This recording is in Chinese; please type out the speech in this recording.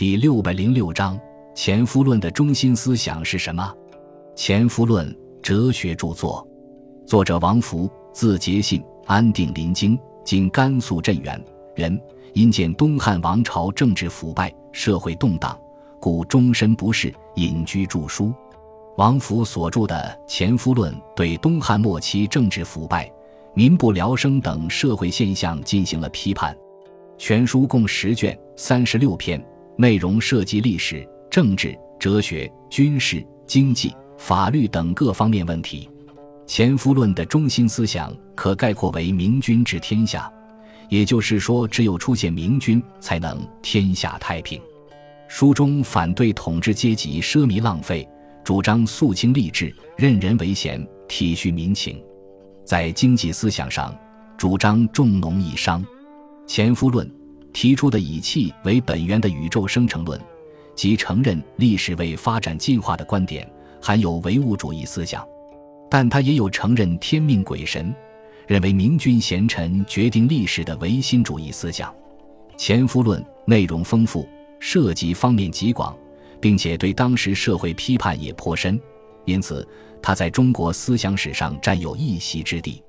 第六百零六章：前夫论的中心思想是什么？前夫论哲学著作，作者王福，字节信，安定临京（今甘肃镇远）人。因见东汉王朝政治腐败，社会动荡，故终身不仕，隐居著书。王福所著的《前夫论》对东汉末期政治腐败、民不聊生等社会现象进行了批判。全书共十卷，三十六篇，内容涉及历史、政治、哲学、军事、经济、法律等各方面问题。《前夫论》的中心思想可概括为“明君治天下”。也就是说，只有出现明君，才能天下太平。书中反对统治阶级奢靡浪费，主张肃清吏治，任人唯贤，体恤民情。在经济思想上，主张重农抑商。前夫论提出的以气为本源的宇宙生成论，即承认历史为发展进化的观点，含有唯物主义思想，但他也有承认天命鬼神。认为明君贤臣决定历史的唯心主义思想，前夫论内容丰富，涉及方面极广，并且对当时社会批判也颇深，因此他在中国思想史上占有一席之地。